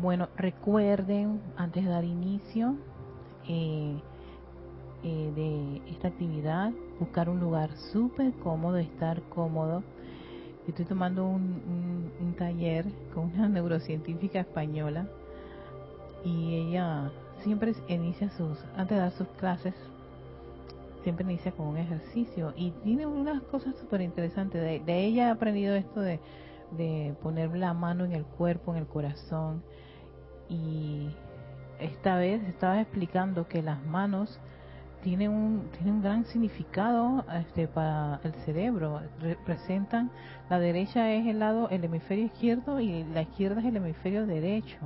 Bueno, recuerden, antes de dar inicio eh, eh, de esta actividad, buscar un lugar súper cómodo, estar cómodo. estoy tomando un, un taller con una neurocientífica española y ella siempre inicia sus, antes de dar sus clases, siempre inicia con un ejercicio y tiene unas cosas súper interesantes. De, ella he aprendido esto de, de poner la mano en el cuerpo, en el corazón y esta vez estaba explicando que las manos tienen un, tienen un gran significado este, para el cerebro. Representan, la derecha es el lado, el hemisferio izquierdo y la izquierda es el hemisferio derecho.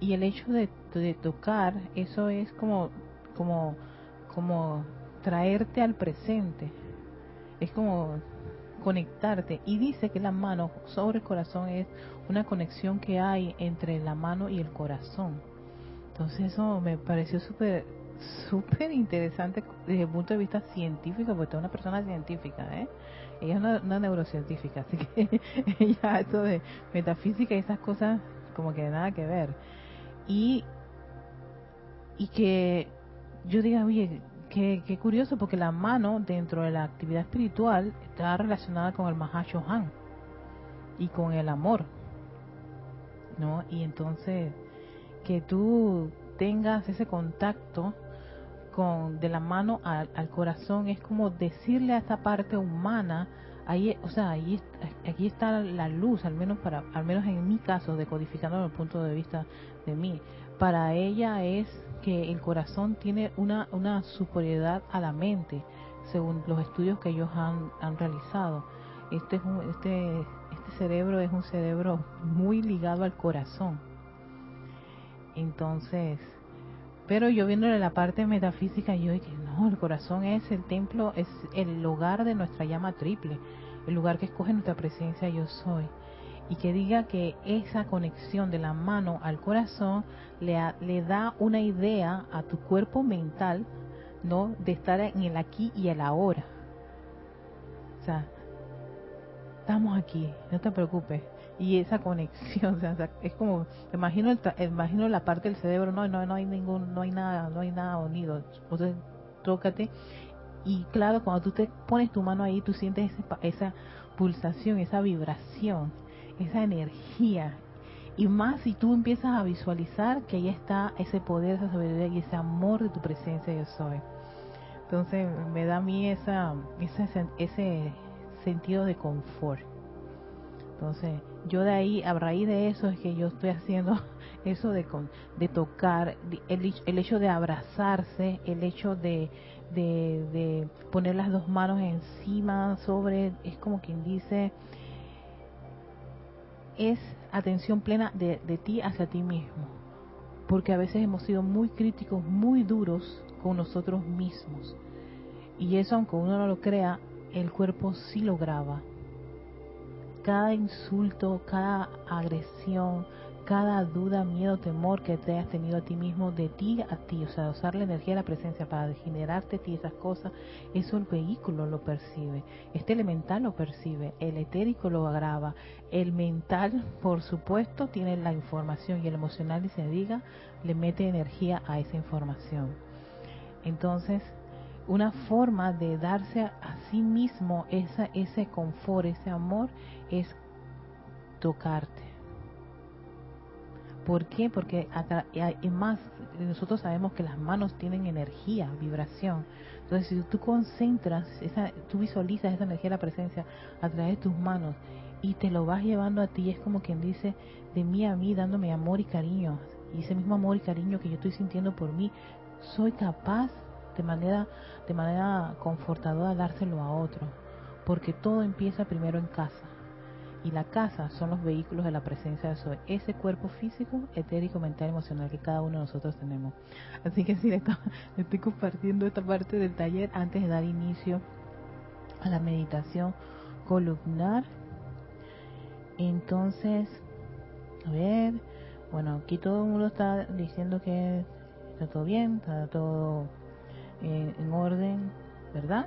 Y el hecho de, de tocar, eso es como, como, como traerte al presente. Es como conectarte. Y dice que la mano sobre el corazón es una conexión que hay entre la mano y el corazón. Entonces eso me pareció súper súper interesante desde el punto de vista científico, porque es una persona científica, ¿eh? Ella es una, neurocientífica, así que ella esto de metafísica y esas cosas como que nada que ver. Y, y que yo diga, oye, Qué, curioso, porque la mano dentro de la actividad espiritual está relacionada con el Mahashohan y con el amor, ¿no? Y entonces, que tú tengas ese contacto con de la mano al, corazón es como decirle a esa parte humana ahí o sea ahí aquí está la luz al menos para al menos en mi caso decodificando el punto de vista de mí para ella es que el corazón tiene una, una superioridad a la mente, según los estudios que ellos han, han realizado. Este, es un, este, este cerebro es un cerebro muy ligado al corazón. Entonces, pero yo viéndole la parte metafísica, yo dije, no, el corazón es el templo, es el lugar de nuestra llama triple, el lugar que escoge nuestra presencia yo soy y que diga que esa conexión de la mano al corazón le, le da una idea a tu cuerpo mental, ¿no? De estar en el aquí y el ahora. O sea, estamos aquí, no te preocupes. Y esa conexión, o sea, es como, imagino, el, imagino la parte del cerebro, no, no, no hay ningún, no hay nada, no hay nada unido. Entonces, tócate. Y claro, cuando tú te pones tu mano ahí, tú sientes esa pulsación, esa vibración esa energía. Y más si tú empiezas a visualizar que ahí está ese poder, esa sabiduría y ese amor de tu presencia yo soy. Entonces me da a mí esa, ese, ese sentido de confort. Entonces yo de ahí, a raíz de eso es que yo estoy haciendo eso de, de tocar, el, el hecho de abrazarse, el hecho de, de, de poner las dos manos encima sobre, es como quien dice, es atención plena de, ti hacia ti mismo. Porque a veces hemos sido muy críticos, muy duros con nosotros mismos. Y eso, aunque uno no lo crea, el cuerpo sí lo graba. Cada insulto, cada agresión, cada duda, miedo, temor que te hayas tenido a ti mismo, de ti a ti, o sea, usar la energía de la presencia para generarte ti esas cosas, eso el vehículo lo percibe, este elemental lo percibe, el etérico lo agrava, el mental, por supuesto, tiene la información y el emocional, y se diga, le mete energía a esa información. Entonces, una forma de darse a sí mismo esa, ese confort, ese amor, es tocarte ¿Por qué? Porque más nosotros sabemos que las manos tienen energía, vibración. Entonces, si tú concentras, esa, tú visualizas esa energía de la presencia a través de tus manos y te lo vas llevando a ti, es como quien dice, de mí a mí, dándome amor y cariño. Y ese mismo amor y cariño que yo estoy sintiendo por mí, soy capaz de manera, de manera confortadora dárselo a otro. Porque todo empieza primero en casa y la casa son los vehículos de la presencia de Soy, ese cuerpo físico, etérico, mental, emocional que cada uno de nosotros tenemos. Así que sí, le estoy compartiendo esta parte del taller antes de dar inicio a la meditación columnar. Entonces, a ver, bueno, aquí todo el mundo está diciendo que está todo bien, está todo en orden, ¿verdad?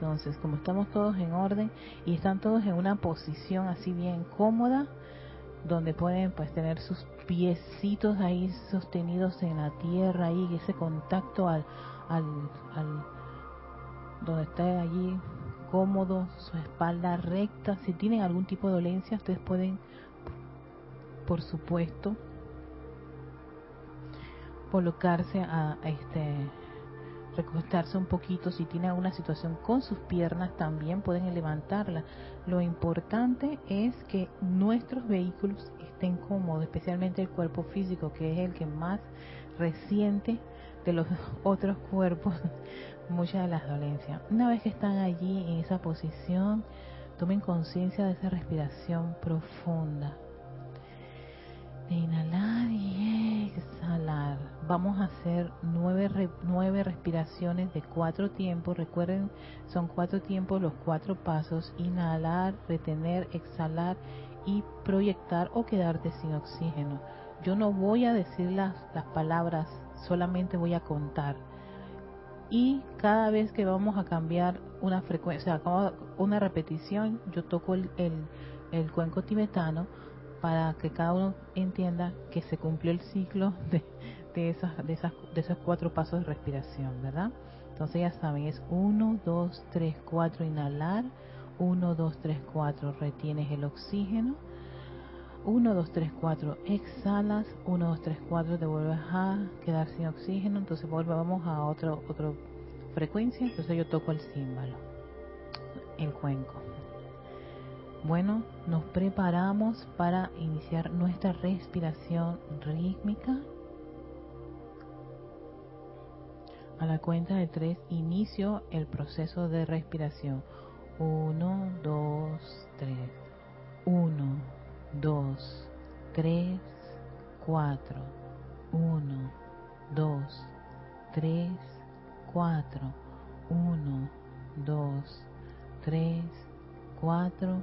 Entonces, como estamos todos en orden y están todos en una posición así bien cómoda, donde pueden pues tener sus piecitos ahí sostenidos en la tierra, ahí ese contacto al, al, al donde esté allí cómodo, su espalda recta. Si tienen algún tipo de dolencia, ustedes pueden, por supuesto, colocarse a, este recostarse un poquito si tienen alguna situación con sus piernas también pueden levantarla lo importante es que nuestros vehículos estén cómodos especialmente el cuerpo físico que es el que más resiente de los otros cuerpos muchas de las dolencias. Una vez que están allí en esa posición, tomen conciencia de esa respiración profunda. Inhalar y exhalar. Vamos a hacer nueve, nueve respiraciones de cuatro tiempos. Recuerden, son cuatro tiempos, los cuatro pasos. Inhalar, retener, exhalar y proyectar o quedarte sin oxígeno. Yo no voy a decir las, las palabras, solamente voy a contar y cada vez que vamos a cambiar una frecuencia, una repetición, yo toco el, el, cuenco tibetano para que cada uno entienda que se cumplió el ciclo de, de, esas, de, esas, de esos cuatro pasos de respiración, ¿verdad? Entonces ya saben, es 1, 2, 3, 4 inhalar, 1, 2, 3, 4 retienes el oxígeno, 1, 2, 3, 4 exhalas, 1, 2, 3, 4 te vuelves a quedar sin oxígeno, entonces volvemos a otro, otro frecuencia, entonces yo toco el címbalo, el cuenco. Bueno, nos preparamos para iniciar nuestra respiración rítmica. A la cuenta de tres inicio el proceso de respiración. Uno, dos, tres. Uno, dos, tres, cuatro. Uno, dos, tres, cuatro. Uno, dos, tres, cuatro.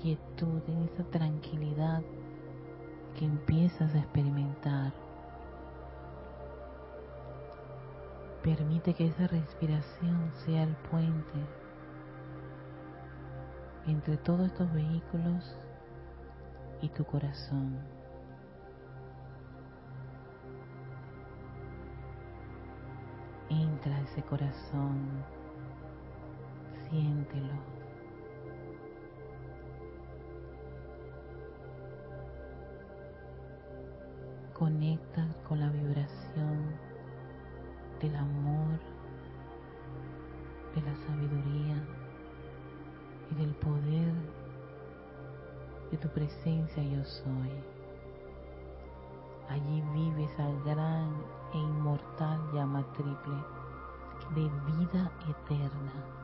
quietud, en esa tranquilidad que empiezas a experimentar, permite que esa respiración sea el puente entre todos estos vehículos y tu corazón. Entra ese corazón, siéntelo. Conecta con la vibración del amor, de la sabiduría y del poder de tu presencia yo soy. Allí vive esa gran e inmortal llama triple de vida eterna.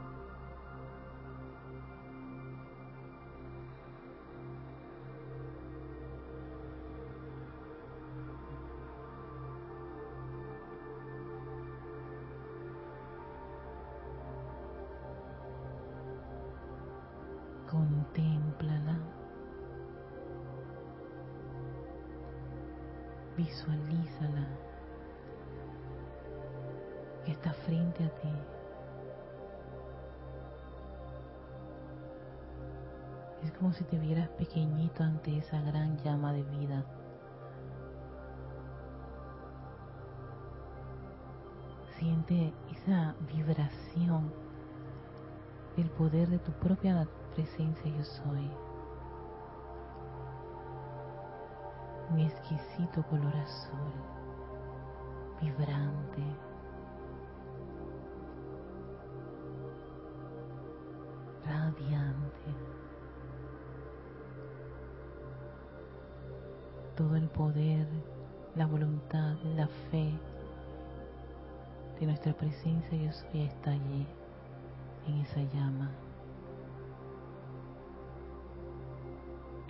Todo el poder, la voluntad, la fe de nuestra presencia yo soy está allí, en esa llama.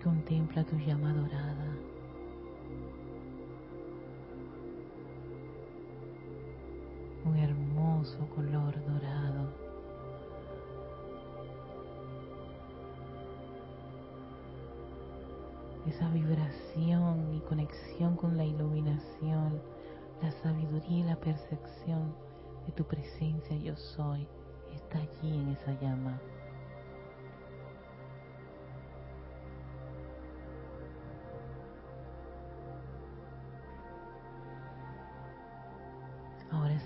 Contempla tu llama dorada. Un hermoso color dorado. Esa vibración y conexión con la iluminación, la sabiduría y la percepción de tu presencia yo soy está allí en esa llama.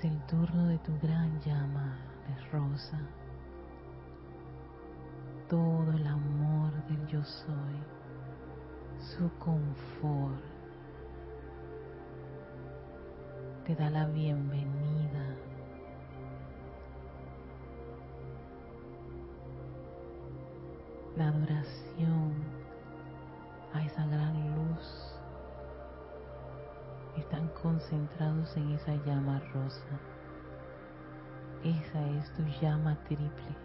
el turno de tu gran llama de rosa. Todo el amor del yo soy, su confort, te da la bienvenida. La adoración a esa gran luz están concentrados en esa llama rosa. Esa es tu llama triple.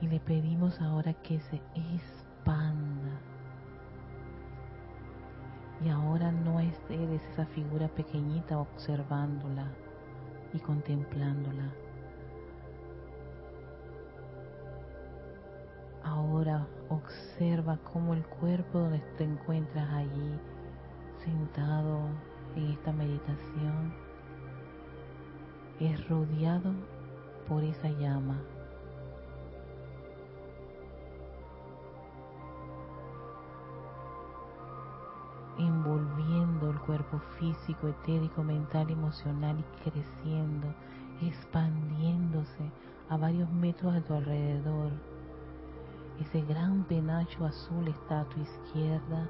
Y le pedimos ahora que se expanda. Eres esa figura pequeñita observándola y contemplándola. Ahora observa cómo el cuerpo donde te encuentras allí sentado en esta meditación es rodeado por esa llama. Cuerpo físico, etérico, mental, emocional y creciendo, expandiéndose a varios metros a tu alrededor. Ese gran penacho azul está a tu izquierda,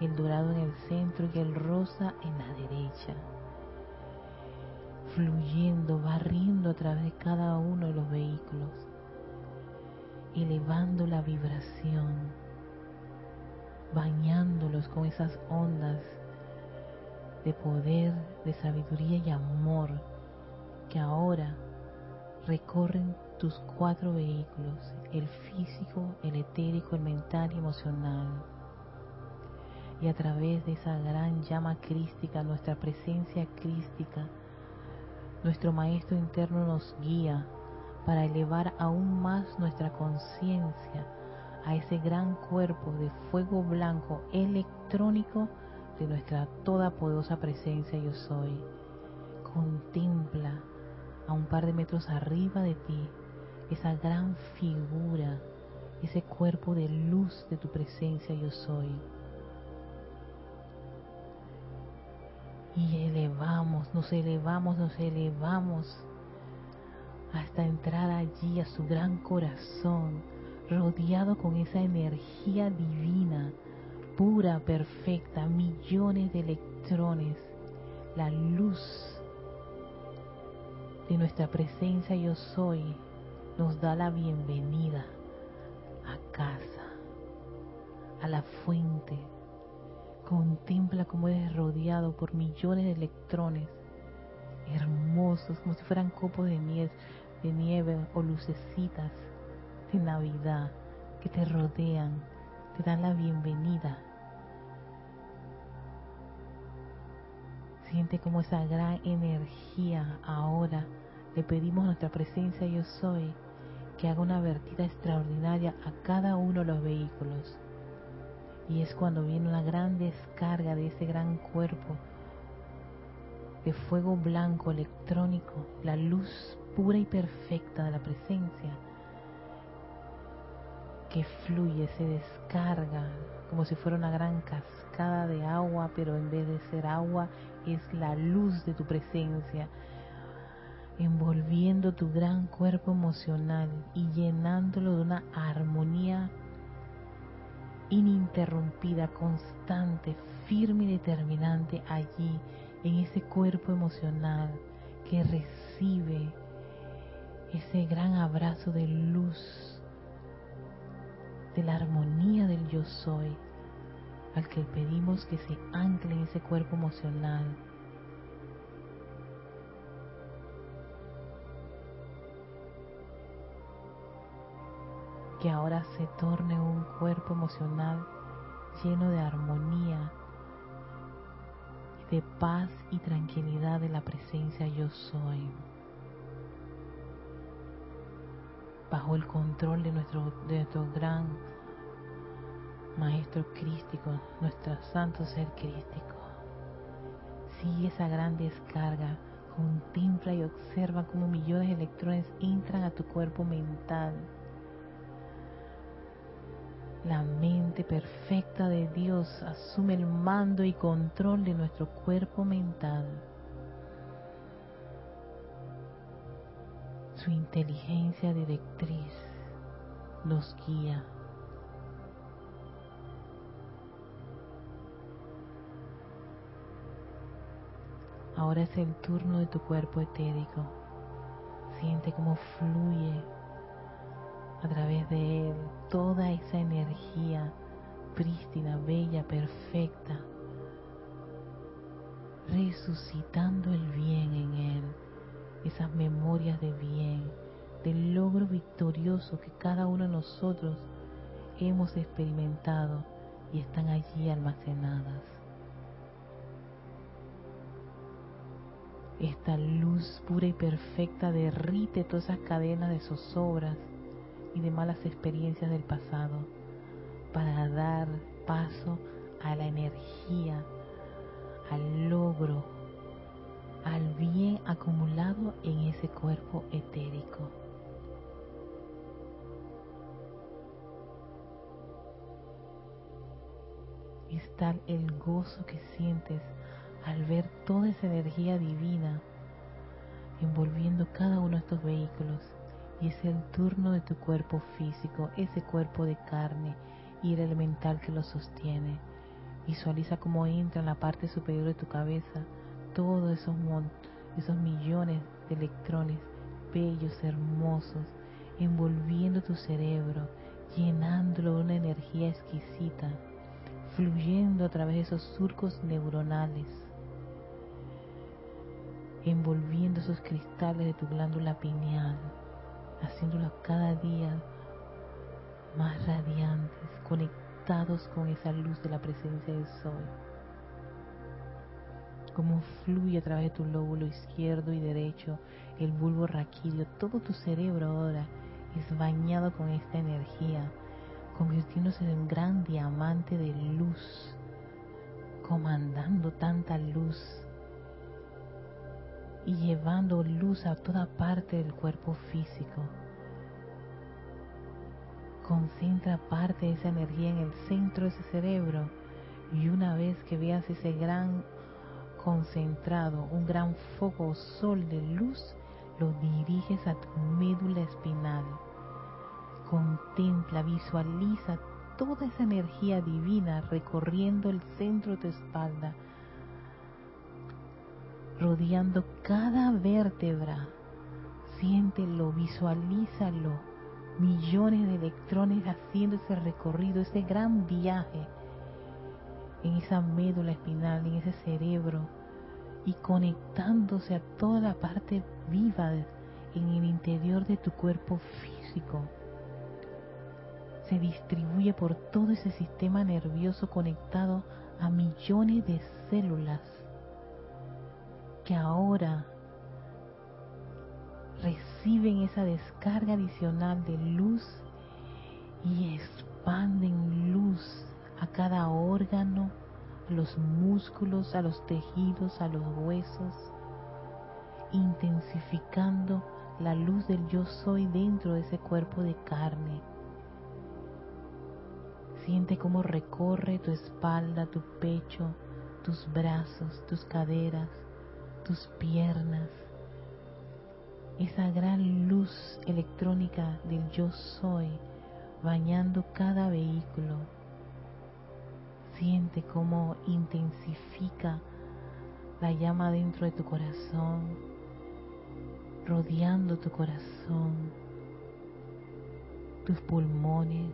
el dorado en el centro y el rosa en la derecha. fluyendo, barriendo a través de cada uno de los vehículos, elevando la vibración, bañándolos con esas ondas de poder, de sabiduría y amor que ahora recorren tus cuatro vehículos, el físico, el etérico, el mental y emocional. Y a través de esa gran llama crística, nuestra presencia crística, nuestro Maestro interno nos guía para elevar aún más nuestra conciencia a ese gran cuerpo de fuego blanco electrónico de nuestra toda poderosa presencia yo soy. Contempla a un par de metros arriba de ti esa gran figura, ese cuerpo de luz de tu presencia yo soy. Y elevamos, nos elevamos, nos elevamos hasta entrar allí a su gran corazón, rodeado con esa energía divina, pura, perfecta, millones de electrones, la luz de nuestra presencia yo soy nos da la bienvenida a casa, a la fuente. Contempla cómo eres rodeado por millones de electrones hermosos, como si fueran copos de nieve, de nieve o lucecitas de Navidad que te rodean, te dan la bienvenida. Siente como esa gran energía ahora le pedimos a nuestra presencia yo soy que haga una vertida extraordinaria a cada uno de los vehículos. Y es cuando viene una gran descarga de ese gran cuerpo de fuego blanco electrónico, la luz pura y perfecta de la presencia, que fluye, se descarga como si fuera una gran cascada de agua, pero en vez de ser agua es la luz de tu presencia envolviendo tu gran cuerpo emocional y llenándolo de una armonía ininterrumpida, constante, firme y determinante allí, en ese cuerpo emocional que recibe ese gran abrazo de luz, de la armonía del yo soy, al que pedimos que se ancle ese cuerpo emocional que ahora se torne un cuerpo emocional lleno de armonía, de paz y tranquilidad de la presencia yo soy. Bajo el control de nuestro, de nuestro gran Maestro Crístico, nuestro Santo Ser Crístico. Sigue esa gran descarga, contempla y observa cómo millones de electrones entran a tu cuerpo mental la mente perfecta de Dios asume el mando y control de nuestro cuerpo mental. Su inteligencia directriz nos guía. Ahora es el turno de tu cuerpo etérico. Siente cómo fluye a través de él toda esa energía prístina, bella, perfecta, resucitando el bien en él, esas memorias de bien, del logro victorioso que cada uno de nosotros hemos experimentado y están allí almacenadas. Esta luz pura y perfecta derrite todas esas cadenas de zozobras y de malas experiencias del pasado para dar paso a la energía, al logro, al bien acumulado en ese cuerpo etérico. Es tal el gozo que sientes al ver toda esa energía divina envolviendo cada uno de estos vehículos y es el turno de tu cuerpo físico, ese cuerpo de carne y el elemental que lo sostiene. Visualiza cómo entra en la parte superior de tu cabeza todos esos esos millones de electrones bellos, hermosos, envolviendo tu cerebro, llenándolo de una energía exquisita, fluyendo a través de esos surcos neuronales, envolviendo esos cristales de tu glándula pineal, haciéndolo cada día más radiantes, conectados con esa luz de la presencia del sol. Como fluye a través de tu lóbulo izquierdo y derecho, el bulbo raquídeo, todo tu cerebro ahora es bañado con esta energía, convirtiéndose en un gran diamante de luz, comandando tanta luz y llevando luz a toda parte del cuerpo físico Concentra parte de esa energía en el centro de ese cerebro y una vez que veas ese gran concentrado, un gran foco sol de luz, lo diriges a tu médula espinal. Contempla, visualiza toda esa energía divina recorriendo el centro de tu espalda, rodeando cada vértebra. Siéntelo, visualízalo millones de electrones haciendo ese recorrido, ese gran viaje en esa médula espinal, en ese cerebro y conectándose a toda la parte viva en el interior de tu cuerpo físico. Se distribuye por todo ese sistema nervioso conectado a millones de células que ahora reciben esa descarga adicional de luz y expanden luz a cada órgano, a los músculos, a los tejidos, a los huesos, intensificando la luz del yo soy dentro de ese cuerpo de carne. Siente cómo recorre tu espalda, tu pecho, tus brazos, tus caderas, tus piernas, esa gran luz electrónica del yo soy bañando cada vehículo. Siente cómo intensifica la llama dentro de tu corazón, rodeando tu corazón, tus pulmones,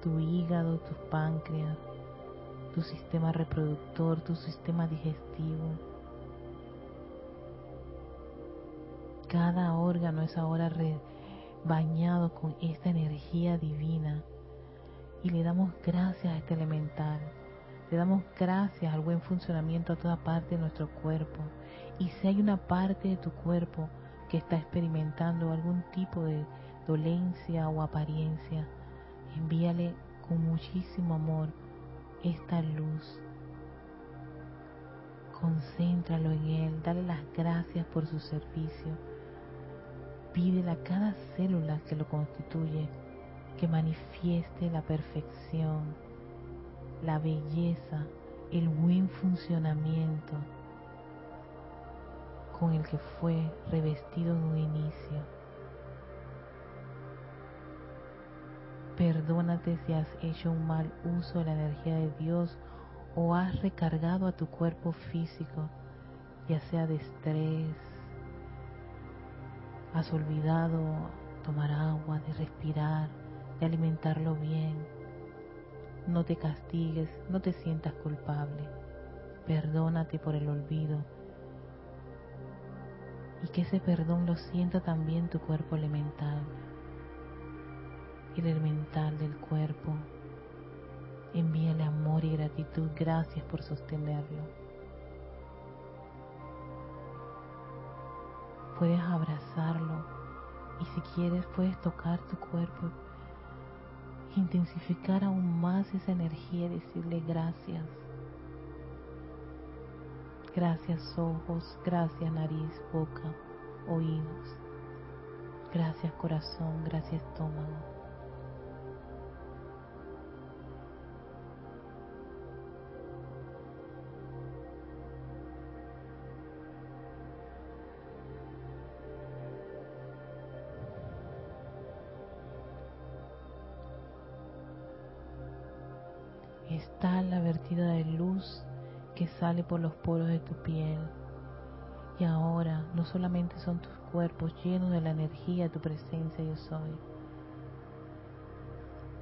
tu hígado, tu páncreas, tu sistema reproductor, tu sistema digestivo Cada órgano es ahora bañado con esta energía divina. Y le damos gracias a este elemental. Le damos gracias al buen funcionamiento a toda parte de nuestro cuerpo. Y si hay una parte de tu cuerpo que está experimentando algún tipo de dolencia o apariencia, envíale con muchísimo amor esta luz. Concéntralo en él, dale las gracias por su servicio Pídele a cada célula que lo constituye que manifieste la perfección, la belleza, el buen funcionamiento con el que fue revestido en un inicio. Perdónate si has hecho un mal uso de la energía de Dios o has recargado a tu cuerpo físico, ya sea de estrés, Has olvidado tomar agua, de respirar, de alimentarlo bien. No te castigues, no te sientas culpable. Perdónate por el olvido. Y que ese perdón lo sienta también tu cuerpo elemental. El elemental del cuerpo. Envíale amor y gratitud. Gracias por sostenerlo. Puedes abrazarlo y si quieres puedes tocar tu cuerpo, intensificar aún más esa energía y decirle gracias. Gracias ojos, gracias nariz, boca, oídos. Gracias corazón, gracias estómago. Está la vertida de luz que sale por los poros de tu piel Y ahora no solamente son tus cuerpos llenos de la energía de tu presencia yo soy.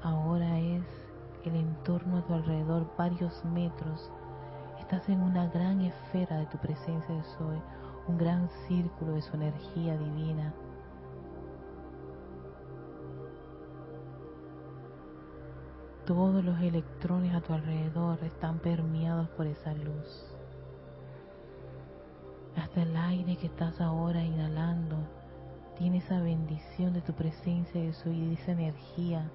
Ahora es el entorno a tu alrededor varios metros. Estás en una gran esfera de tu presencia yo soy, un gran círculo de su energía divina. Todos los electrones a tu alrededor están permeados por esa luz hasta el aire que estás ahora inhalando tiene esa bendición de tu presencia de y esa energía,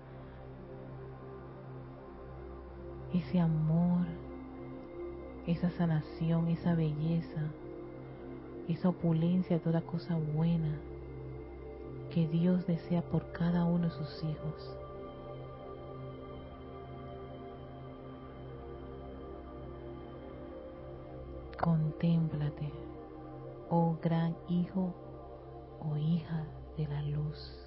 ese amor, esa sanación, esa belleza, esa opulencia toda cosa buena que Dios desea por cada uno de sus hijos. Contémplate oh gran hijo o hija de la luz.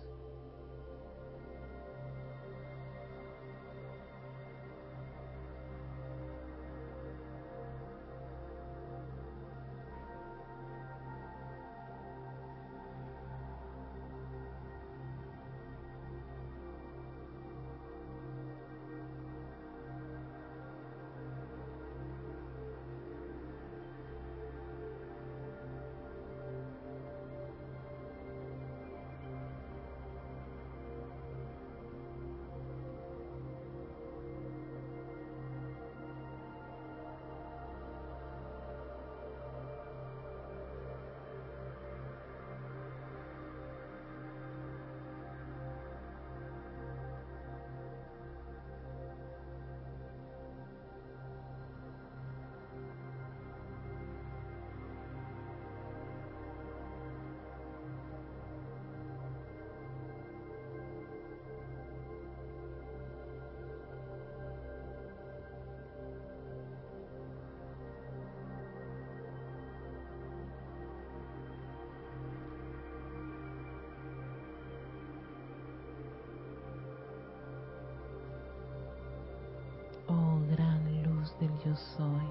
Yo soy,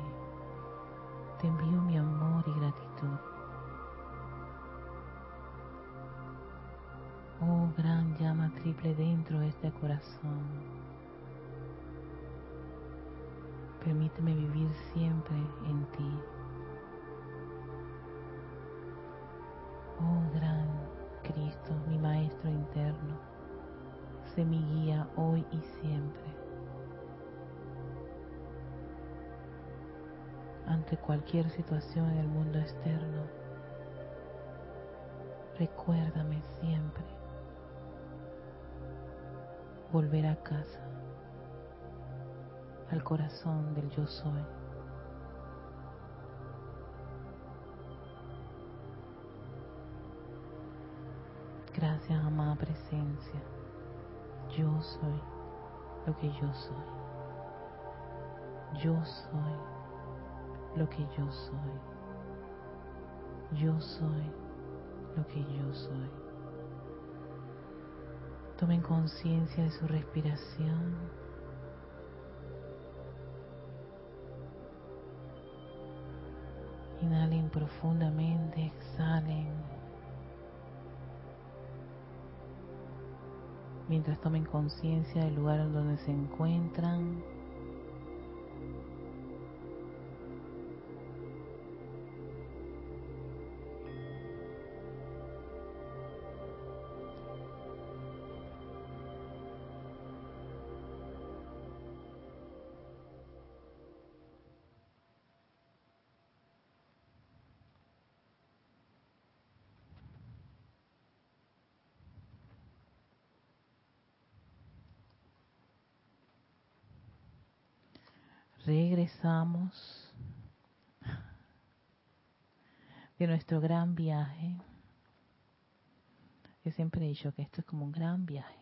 te envío mi amor y gratitud. Oh gran llama triple dentro de este corazón. Permíteme vivir siempre en ti. Cualquier situación en el mundo externo. Recuérdame siempre volver a casa, al corazón del yo soy. Gracias, amada presencia. Yo soy lo que yo soy. Yo soy lo que yo soy. Yo soy lo que yo soy. Tomen conciencia de su respiración. Inhalen profundamente, exhalen. Mientras tomen conciencia del lugar en donde se encuentran. Regresamos de nuestro gran viaje. Yo siempre he dicho que esto es como un gran viaje.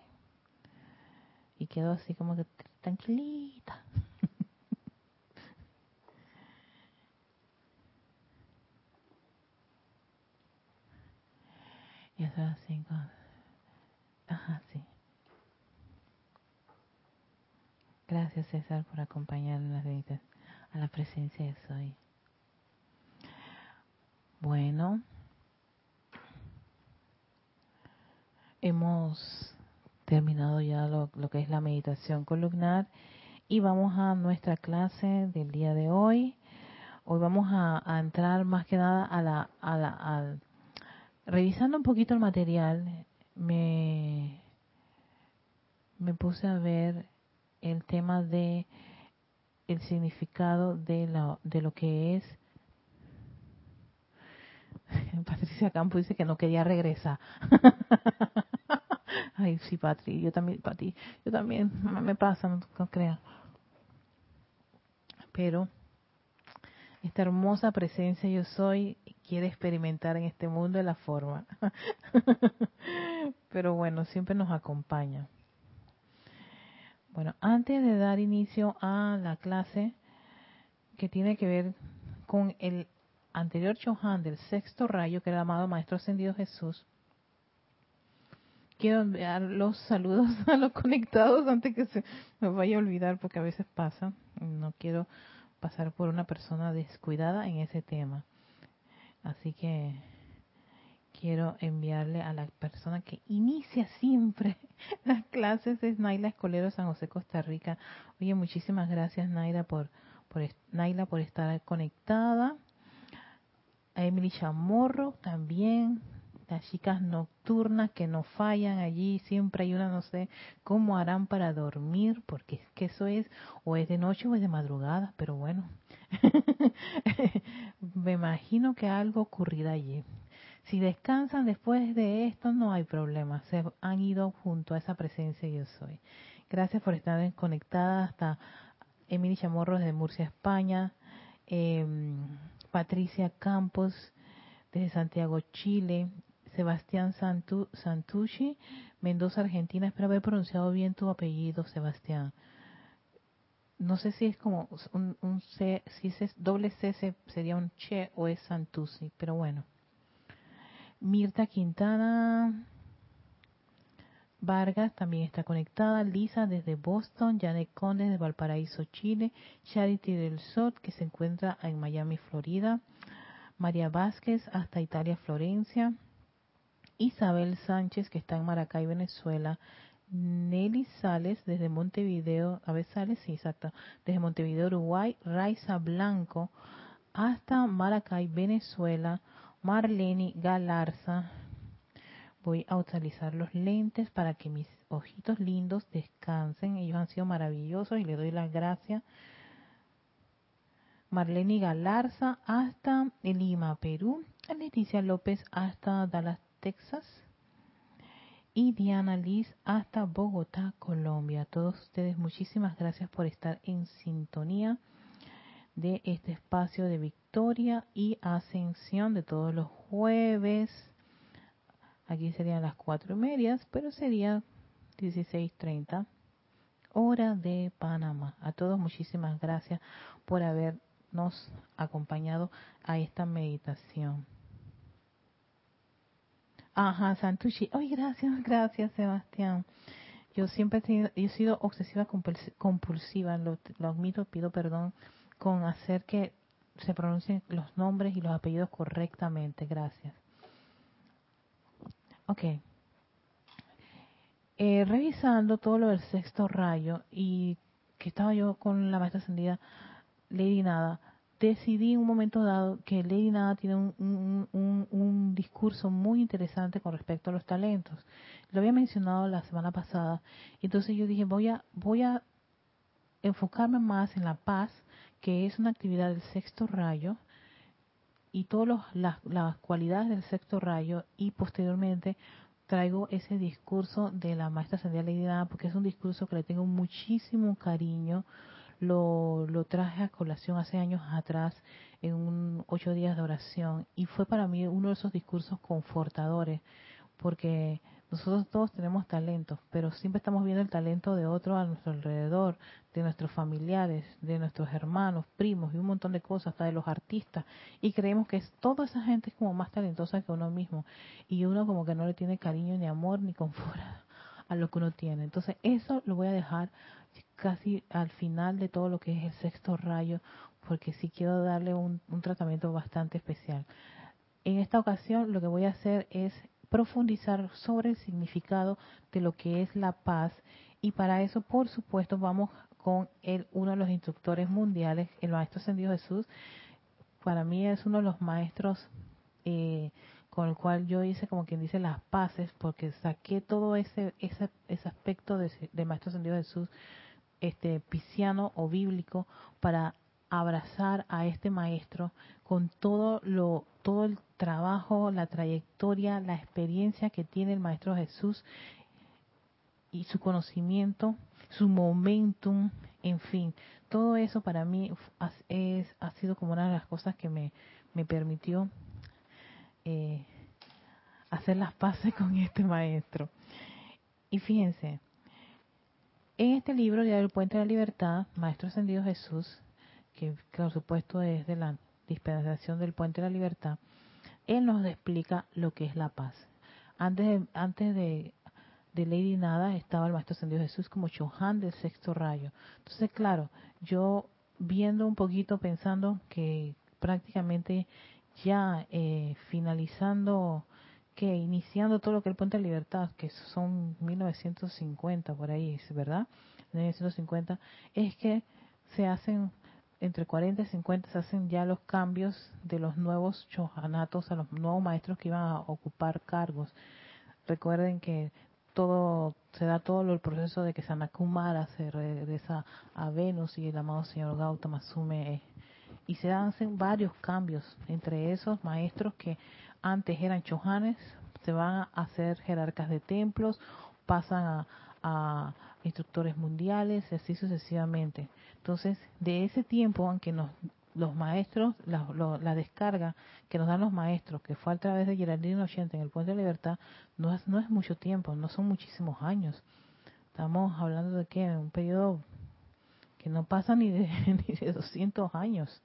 Y quedo así como que tranquilita. y eso así Ajá, sí. Gracias César por acompañarnos a la presencia de Soy. Bueno, hemos terminado ya lo, que es la meditación columnar y vamos a nuestra clase del día de hoy. Hoy vamos a, entrar más que nada a la, a la revisando un poquito el material, me, me puse a ver el tema de el significado de, la, de lo que es Patricia Campo dice que no quería regresar. Ay, sí, Patri, yo también, Patri, yo también, me pasa, no, no. Pero esta hermosa presencia yo soy quiere experimentar en este mundo de la forma. Pero bueno, siempre nos acompaña. Bueno, antes de dar inicio a la clase que tiene que ver con el anterior Chohan del sexto rayo, que era el amado Maestro Ascendido Jesús, quiero enviar los saludos a los conectados antes que se me vaya a olvidar, porque a veces pasa. No quiero pasar por una persona descuidada en ese tema. Así que quiero enviarle a la persona que inicia siempre las clases es Naila Escolero San José, Costa Rica. Oye, muchísimas gracias Naila por, por Naila por estar conectada a Emily Chamorro también, las chicas nocturnas que no fallan allí, siempre hay una, no sé cómo harán para dormir, porque es que eso es, o es de noche o es de madrugada, pero bueno, me imagino que algo ocurrirá allí. Si descansan después de esto, no hay problema, se han ido junto a esa presencia yo soy. Gracias por estar conectada hasta Emily Chamorro desde Murcia, España. Eh, Patricia Campos desde Santiago, Chile, Sebastián Santu, Santucci, Mendoza, Argentina. Espero haber pronunciado bien tu apellido, Sebastián. No sé si es como un, un C, si es doble C sería un Che o es Santucci, pero bueno. Mirta Quintana, Vargas también está conectada, Lisa desde Boston, Janet Conde desde Valparaíso, Chile, Charity del Sot que se encuentra en Miami, Florida, María Vázquez hasta Italia, Florencia, Isabel Sánchez que está en Maracay, Venezuela, Nelly Sales desde Montevideo, a ver Sales, sí, exacto, desde Montevideo, Uruguay, Raiza Blanco hasta Maracay, Venezuela, Marlene Galarza, voy a utilizar los lentes para que mis ojitos lindos descansen. Ellos han sido maravillosos y le doy las gracias. Marlene Galarza hasta Lima, Perú. Leticia López hasta Dallas, Texas. Y Diana Liz hasta Bogotá, Colombia. Todos ustedes muchísimas gracias por estar en sintonía de este espacio de victoria y ascensión de todos los jueves Aquí serían las cuatro y medias, pero sería 16.30 hora de Panamá. A todos muchísimas gracias por habernos acompañado a esta meditación. Ajá, Santucci. Ay, gracias, gracias, Sebastián. Yo siempre he, tenido, he sido obsesiva compulsiva, lo, lo admito, pido perdón, con hacer que se pronuncien los nombres y los apellidos correctamente. Gracias. Ok. Eh, revisando todo lo del sexto rayo y que estaba yo con la maestra ascendida Lady Nada, decidí en un momento dado que Lady Nada tiene un, un, discurso muy interesante con respecto a los talentos. Lo había mencionado la semana pasada. Entonces yo dije, voy a, voy a enfocarme más en la paz, que es una actividad del sexto rayo, y todas las, las cualidades del sexto rayo y posteriormente traigo ese discurso de la maestra Sandia Lady porque es un discurso que le tengo muchísimo cariño. Lo, lo traje a colación hace años atrás en un ocho días de oración y fue para mí uno de esos discursos confortadores porque nosotros todos tenemos talentos, pero siempre estamos viendo el talento de otro a nuestro alrededor, de nuestros familiares, de nuestros hermanos, primos y un montón de cosas, hasta de los artistas. Y creemos que es, toda esa gente es como más talentosa que uno mismo. Y uno como que no le tiene cariño ni amor ni confort a lo que uno tiene. Entonces eso lo voy a dejar casi al final de todo lo que es el sexto rayo, porque sí quiero darle un, un tratamiento bastante especial. En esta ocasión lo que voy a hacer es profundizar sobre el significado de lo que es la paz y para eso, por supuesto, vamos con el, uno de los instructores mundiales, el Maestro Ascendido Jesús. Para mí es uno de los maestros eh, con el cual yo hice, como quien dice, las paces, porque saqué todo ese ese, ese aspecto de, de Maestro Ascendido Jesús, este pisciano o bíblico, para abrazar a este maestro con todo lo todo el trabajo, la trayectoria, la experiencia que tiene el maestro Jesús y su conocimiento, su momentum, en fin, todo eso para mí es, ha sido como una de las cosas que me, me permitió eh, hacer las paces con este maestro. Y fíjense, en este libro, ya del Puente de la Libertad, Maestro Ascendido Jesús, que por supuesto es de la dispensación del Puente de la Libertad, él nos explica lo que es la paz. Antes de, antes de, de Lady Nada estaba el Maestro Ascendido Jesús como Chohan del sexto rayo. Entonces, claro, yo viendo un poquito, pensando que prácticamente ya eh, finalizando, que iniciando todo lo que es el Puente de Libertad, que son 1950 por ahí, ¿verdad? 1950, es que se hacen entre 40 y 50 se hacen ya los cambios de los nuevos chohanatos a los nuevos maestros que iban a ocupar cargos. Recuerden que todo se da todo el proceso de que Sanakumara se regresa a Venus y el amado señor Gautama asume y se hacen varios cambios entre esos maestros que antes eran chohanes se van a hacer jerarcas de templos pasan a, a instructores mundiales y así sucesivamente entonces, de ese tiempo, aunque nos, los maestros, la, descarga que nos dan los maestros, que fue a través de Geraldine 80 en el Puente de Libertad, no es, no es mucho tiempo, no son muchísimos años. Estamos hablando de que un periodo que no pasa ni de, ni de 200 años.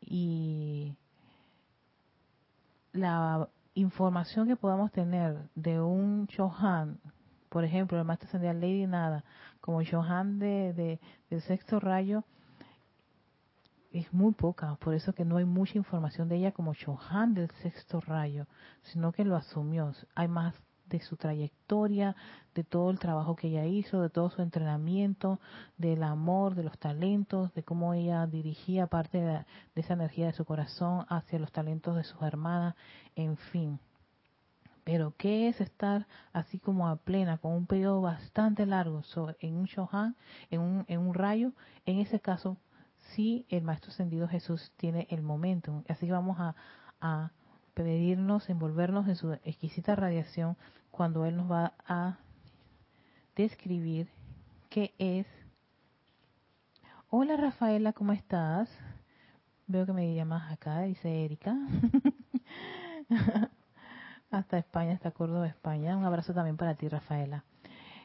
Y la información que podamos tener de un Chohan, por ejemplo, el maestro ascendido Lady Nada, como Johan de, de, del sexto rayo, es muy poca, por eso que no hay mucha información de ella como Johan del sexto rayo, sino que lo asumió. Hay más de su trayectoria, de todo el trabajo que ella hizo, de todo su entrenamiento, del amor, de los talentos, de cómo ella dirigía parte de, de esa energía de su corazón hacia los talentos de sus hermanas, en fin. Pero ¿qué es estar así como a plena, con un periodo bastante largo en un Shohan, en un, en un rayo? En ese caso, sí, el Maestro Ascendido Jesús tiene el momento. Así que vamos a, a pedirnos, envolvernos en su exquisita radiación cuando Él nos va a describir qué es. Hola Rafaela, ¿cómo estás? Veo que me llamas acá, dice Erika. hasta España, hasta Córdoba, España. Un abrazo también para ti, Rafaela.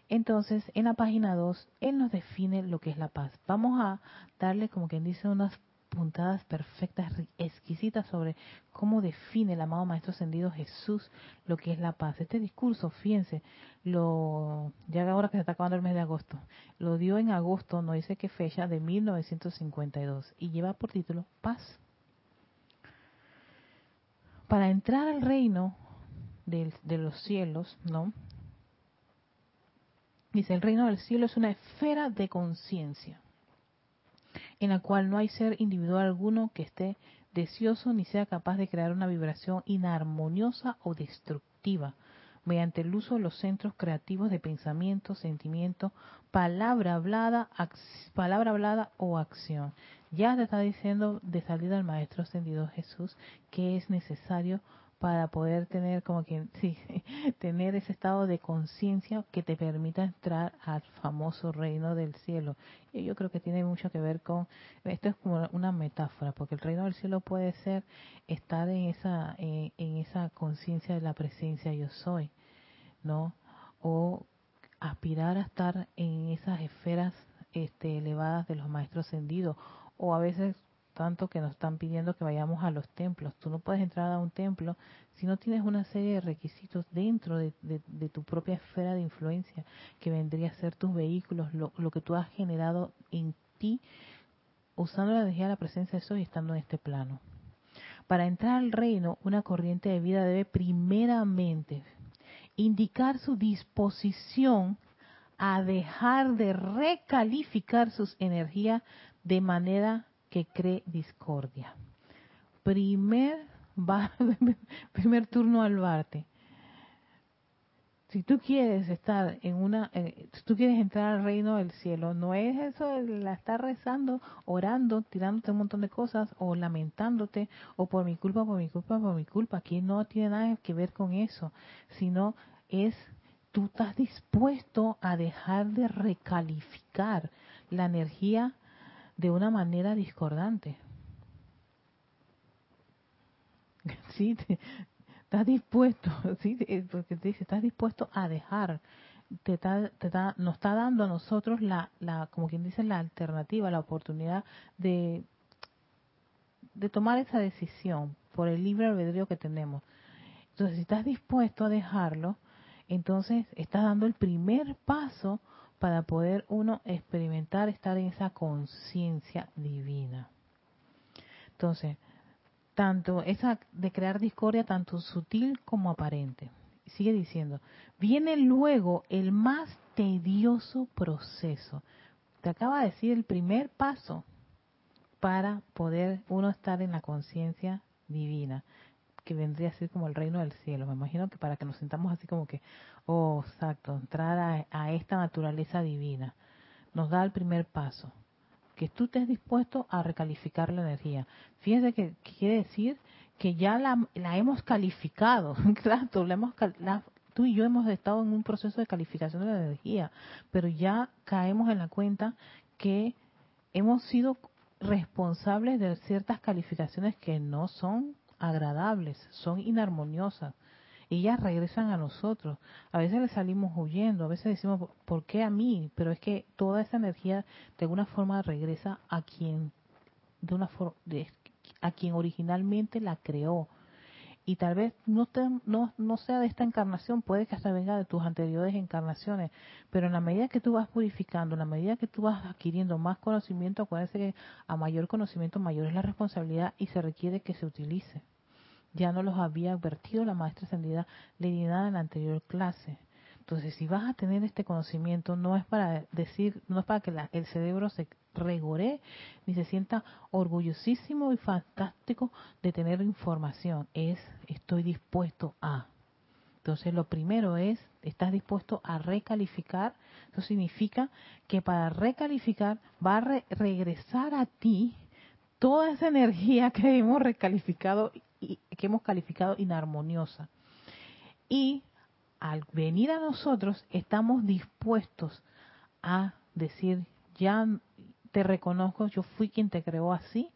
Entonces, en la página 2, él nos define lo que es la paz. Vamos a darle, como quien dice, unas puntadas perfectas, exquisitas sobre cómo define el amado Maestro Ascendido Jesús lo que es la paz. Este discurso, fíjense, lo ya ahora que se está acabando el mes de agosto, lo dio en agosto, no dice qué fecha, de 1952 y lleva por título Paz. Para entrar al reino de, los cielos, ¿no? Dice, el reino del cielo es una esfera de conciencia en la cual no hay ser individual alguno que esté deseoso ni sea capaz de crear una vibración inarmoniosa o destructiva mediante el uso de los centros creativos de pensamiento, sentimiento, palabra hablada, palabra hablada o acción. Ya te está diciendo de salida el Maestro Ascendido Jesús que es necesario para poder tener como que sí, tener ese estado de conciencia que te permita entrar al famoso reino del cielo. Y yo creo que tiene mucho que ver con esto es como una metáfora, porque el reino del cielo puede ser estar en esa en, esa conciencia de la presencia yo soy, ¿no? O aspirar a estar en esas esferas este, elevadas de los maestros ascendidos o a veces tanto que nos están pidiendo que vayamos a los templos. Tú no puedes entrar a un templo si no tienes una serie de requisitos dentro de, tu propia esfera de influencia, que vendría a ser tus vehículos, lo, que tú has generado en ti, usando la energía de la presencia de eso y estando en este plano. Para entrar al reino, una corriente de vida debe primeramente indicar su disposición a dejar de recalificar sus energías de manera que cree discordia. Primer, primer turno al barte. Si tú quieres estar en una, eh, si tú quieres entrar al reino del cielo, no es eso de la estar rezando, orando, tirándote un montón de cosas o lamentándote o por mi culpa, por mi culpa, por mi culpa. Aquí no tiene nada que ver con eso, sino es tú estás dispuesto a dejar de recalificar la energía de una manera discordante. Sí, estás dispuesto, sí, eh, porque te dice, estás dispuesto a dejar, te, te nos está dando a nosotros la, la, como quien dice, la alternativa, la oportunidad de, de tomar esa decisión por el libre albedrío que tenemos. Entonces, si estás dispuesto a dejarlo, entonces estás dando el primer paso para poder uno experimentar estar en esa conciencia divina. Entonces, tanto esa de crear discordia, tanto sutil como aparente. Sigue diciendo, viene luego el más tedioso proceso. Te acaba de decir el primer paso para poder uno estar en la conciencia divina que vendría a ser como el reino del cielo. Me imagino que para que nos sintamos así como que, oh, exacto, entrar a, esta naturaleza divina, nos da el primer paso. Que tú estés dispuesto a recalificar la energía. Fíjense que, quiere decir que ya la, la hemos calificado. claro, la hemos, tú y yo hemos estado en un proceso de calificación de la energía, pero ya caemos en la cuenta que hemos sido responsables de ciertas calificaciones que no son agradables, son inarmoniosas. Ellas regresan a nosotros. A veces le salimos huyendo, a veces decimos, ¿por qué a mí? Pero es que toda esa energía de alguna forma regresa a quien, de una forma, a quien originalmente la creó. Y tal vez no, no, no sea de esta encarnación, puede que hasta venga de tus anteriores encarnaciones, pero en la medida que tú vas purificando, en la medida que tú vas adquiriendo más conocimiento, acuérdense que a mayor conocimiento mayor es la responsabilidad y se requiere que se utilice ya no los había advertido la maestra ascendida Lady Nada en la anterior clase. Entonces, si vas a tener este conocimiento, no es para decir, no es para que el cerebro se regore ni se sienta orgullosísimo y fantástico de tener información. Es, estoy dispuesto a. Entonces, lo primero es, estás dispuesto a recalificar. Eso significa que para recalificar va a regresar a ti toda esa energía que hemos recalificado que hemos calificado inarmoniosa. Y al venir a nosotros estamos dispuestos a decir, ya te reconozco, yo fui quien te creó así,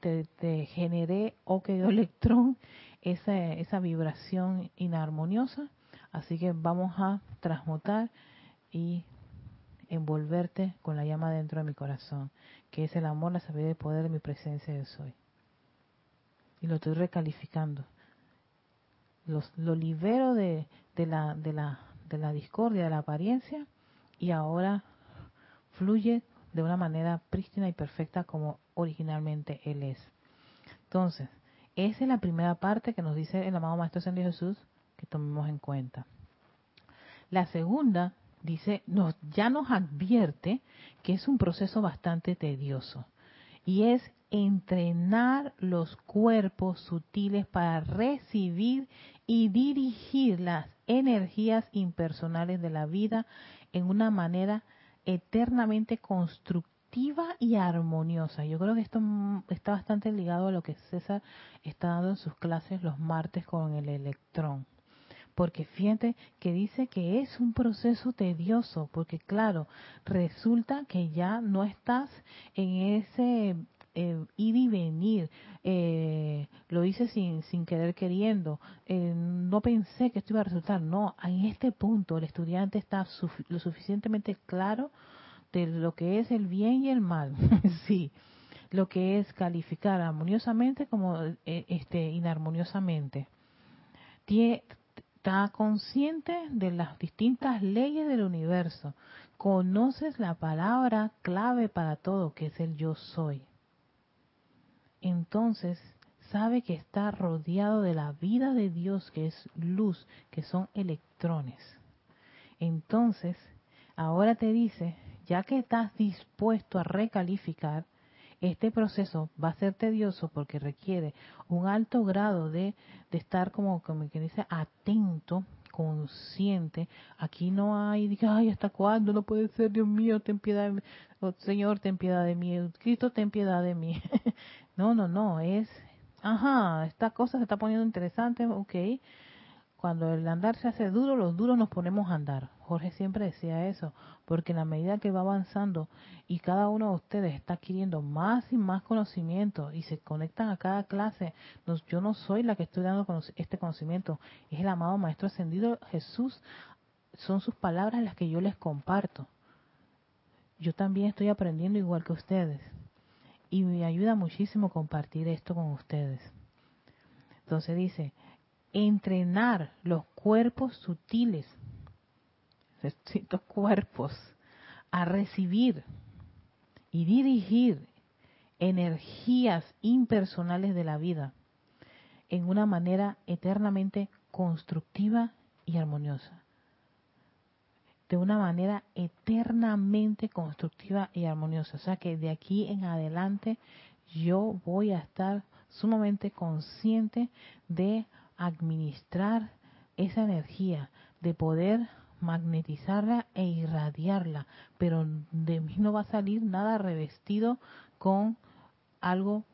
te, generé o que electrón esa, esa vibración inarmoniosa, así que vamos a transmutar y envolverte con la llama dentro de mi corazón, que es el amor, la sabiduría y el poder de mi presencia de soy y lo estoy recalificando. lo libero de, la, de, la, de la discordia, de la apariencia, y ahora fluye de una manera prístina y perfecta como originalmente Él es. Entonces, esa es la primera parte que nos dice el amado Maestro San Jesús que tomemos en cuenta. La segunda dice, nos, ya nos advierte que es un proceso bastante tedioso y es entrenar los cuerpos sutiles para recibir y dirigir las energías impersonales de la vida en una manera eternamente constructiva y armoniosa. Yo creo que esto está bastante ligado a lo que César está dando en sus clases los martes con el electrón. Porque fíjate que dice que es un proceso tedioso, porque claro, resulta que ya no estás en ese eh, ir y venir. Eh, lo hice sin, sin querer queriendo. Eh, no pensé que esto iba a resultar. No, en este punto el estudiante está lo suficientemente claro de lo que es el bien y el mal. sí, lo que es calificar armoniosamente como este inarmoniosamente. está consciente de las distintas leyes del universo. Conoces la palabra clave para todo, que es el yo soy entonces sabe que está rodeado de la vida de Dios, que es luz, que son electrones. Entonces, ahora te dice, ya que estás dispuesto a recalificar, este proceso va a ser tedioso porque requiere un alto grado de, de estar como, como que dice, atento, consciente. Aquí no hay, ay, ¿hasta cuándo? No puede ser, Dios mío, ten piedad de mí. Oh, Señor, ten piedad de mí. Cristo, ten piedad de mí. no, no, no, es, ajá, esta cosa se está poniendo interesante, ok. Cuando el andar se hace duro, los duros nos ponemos a andar. Jorge siempre decía eso, porque en la medida que va avanzando y cada uno de ustedes está adquiriendo más y más conocimiento y se conectan a cada clase, yo no soy la que estoy dando este conocimiento, es el amado Maestro Ascendido Jesús, son sus palabras las que yo les comparto. Yo también estoy aprendiendo igual que ustedes y me ayuda muchísimo compartir esto con ustedes. Entonces dice, entrenar los cuerpos sutiles, estos cuerpos, a recibir y dirigir energías impersonales de la vida en una manera eternamente constructiva y armoniosa. De una manera eternamente constructiva y armoniosa. O sea que de aquí en adelante yo voy a estar sumamente consciente de administrar esa energía, de poder magnetizarla e irradiarla, pero de mí no va a salir nada revestido con algo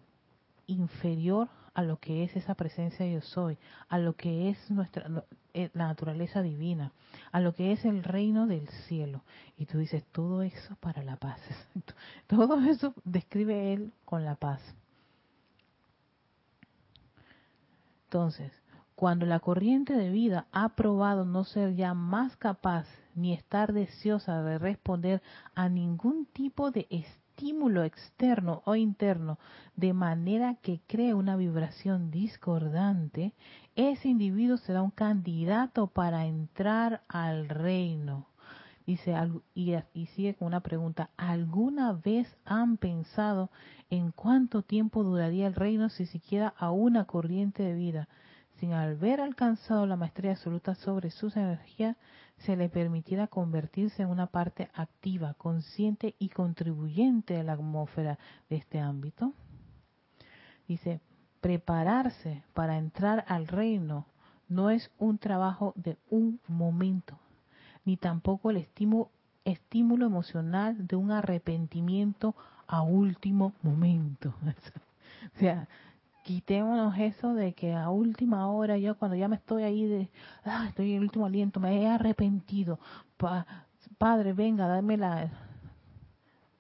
inferior a lo que es esa presencia yo soy, a lo que es nuestra eh, la naturaleza divina, a lo que es el reino del cielo. Y tú dices, todo eso para la paz. Todo eso describe él con la paz. Entonces, cuando la corriente de vida ha probado no ser ya más capaz ni estar deseosa de responder a ningún tipo de estímulo externo o interno de manera que cree una vibración discordante, ese individuo será un candidato para entrar al reino. Dice, y, sigue con una pregunta, ¿alguna vez han pensado en cuánto tiempo duraría el reino si siquiera a una corriente de vida sin haber alcanzado la maestría absoluta sobre sus energías, se le permitiera convertirse en una parte activa, consciente y contribuyente de la atmósfera de este ámbito. Dice, prepararse para entrar al reino no es un trabajo de un momento, ni tampoco el estímulo, emocional de un arrepentimiento a último momento. o sea, quitémonos eso de que a última hora, yo cuando ya me estoy ahí, de, ah, estoy en el último aliento, me he arrepentido. padre, venga, dame la...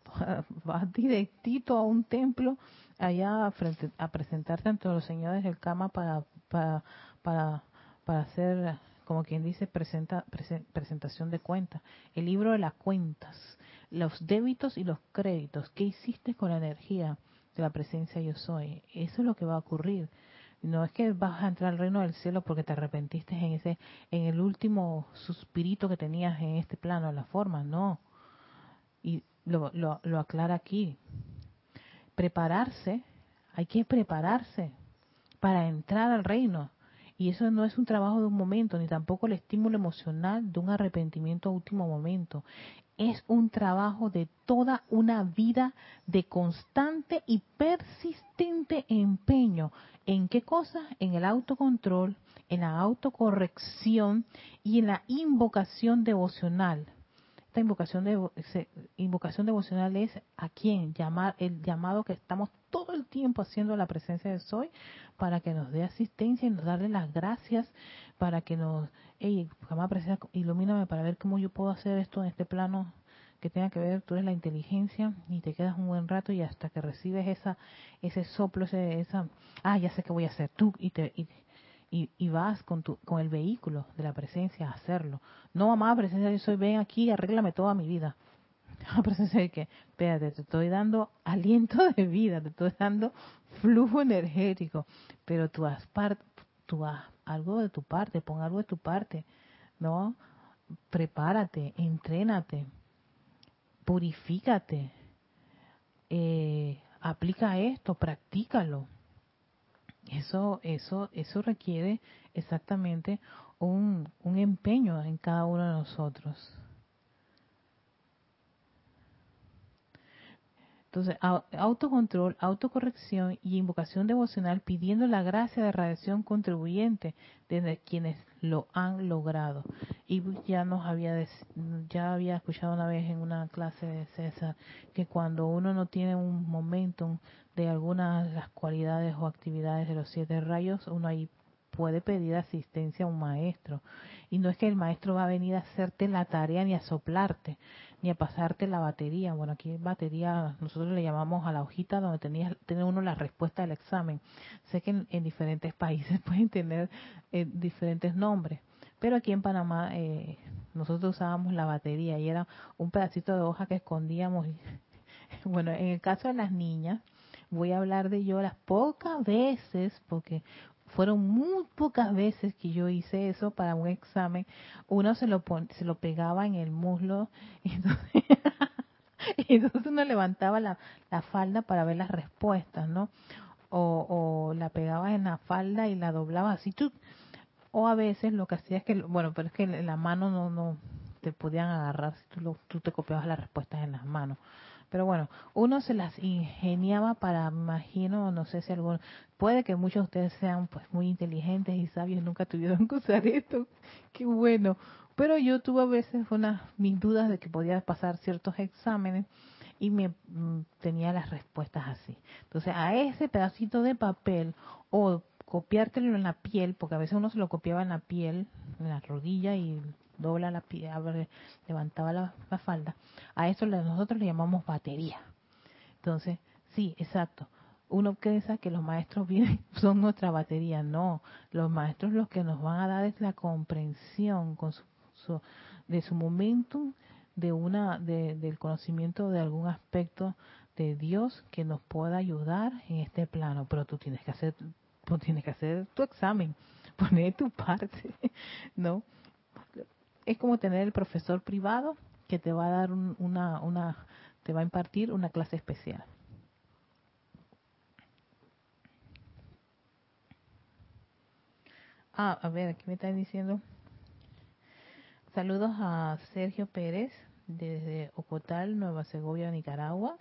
Va directito a un templo allá a, frente, a presentarte ante los señores del Kama para, para, para, para hacer, como quien dice, presenta, presentación de cuentas. El libro de las cuentas, los débitos y los créditos. ¿Qué hiciste con la energía? De la presencia yo soy. Eso es lo que va a ocurrir. No es que vas a entrar al reino del cielo porque te arrepentiste en ese, en el último suspirito que tenías en este plano, la forma, no. Y lo, lo, lo aclara aquí. Prepararse, hay que prepararse para entrar al reino. Y eso no es un trabajo de un momento, ni tampoco el estímulo emocional de un arrepentimiento a último momento es un trabajo de toda una vida de constante y persistente empeño. ¿En qué cosa? En el autocontrol, en la autocorrección y en la invocación devocional. Esta invocación, de, invocación devocional es a quién llamar, el llamado que estamos todo el tiempo haciendo a la presencia de Soy para que nos dé asistencia y nos darle las gracias para que nos, hey, jamás presencia, ilumíname para ver cómo yo puedo hacer esto en este plano que tenga que ver, tú eres la inteligencia y te quedas un buen rato y hasta que recibes esa ese soplo, ese, esa, ah, ya sé qué voy a hacer, tú y te y, y, vas con tu con el vehículo de la presencia a hacerlo. No, mamá, presencia, yo soy, ven aquí, arréglame toda mi vida. La presencia de que, espérate, te estoy dando aliento de vida, te estoy dando flujo energético, pero tú haz, part, tú haz algo de tu parte, pon algo de tu parte, ¿no? Prepárate, entrénate, purifícate, eh, aplica esto, practícalo. Eso, eso, eso requiere exactamente un, un empeño en cada uno de nosotros. Entonces, autocontrol, autocorrección y invocación devocional pidiendo la gracia de radiación contribuyente desde quienes lo han logrado. Y ya nos había ya había escuchado una vez en una clase de César que cuando uno no tiene un momentum de algunas de las cualidades o actividades de los siete rayos, uno ahí puede pedir asistencia a un maestro. Y no es que el maestro va a venir a hacerte la tarea ni a soplarte, ni a pasarte la batería. Bueno, aquí batería, nosotros le llamamos a la hojita donde tenía, tiene uno la respuesta del examen. Sé que en, diferentes países pueden tener eh, diferentes nombres, pero aquí en Panamá eh, nosotros usábamos la batería y era un pedacito de hoja que escondíamos. Bueno, en el caso de las niñas, voy a hablar de yo las pocas veces, porque fueron muy pocas veces que yo hice eso para un examen. Uno se lo se lo pegaba en el muslo y entonces, uno levantaba la, la, falda para ver las respuestas, ¿no? O, la pegaba en la falda y la doblaba así. Tú, o a veces lo que hacía es que, bueno, pero es que la mano no, no te podían agarrar si tú, tú te copiabas las respuestas en las manos. Pero bueno, uno se las ingeniaba para, imagino, no sé si algún, puede que muchos de ustedes sean pues muy inteligentes y sabios, nunca tuvieron que usar esto, qué bueno. Pero yo tuve a veces unas mis dudas de que podía pasar ciertos exámenes y me mm, tenía las respuestas así. Entonces, a ese pedacito de papel o copiártelo en la piel, porque a veces uno se lo copiaba en la piel, en la rodilla y dobla la levantaba la, falda, a eso nosotros le llamamos batería. Entonces, sí, exacto. Uno piensa que los maestros vienen, son nuestra batería. No, los maestros los que nos van a dar es la comprensión con su, de su momentum, de una, de, del conocimiento de algún aspecto de Dios que nos pueda ayudar en este plano. Pero tú tienes que hacer, tú tienes que hacer tu examen, poner tu parte, ¿no? es como tener el profesor privado que te va a dar una, una, te va a impartir una clase especial. Ah, a ver, aquí me están diciendo. Saludos a Sergio Pérez desde Ocotal, Nueva Segovia, Nicaragua.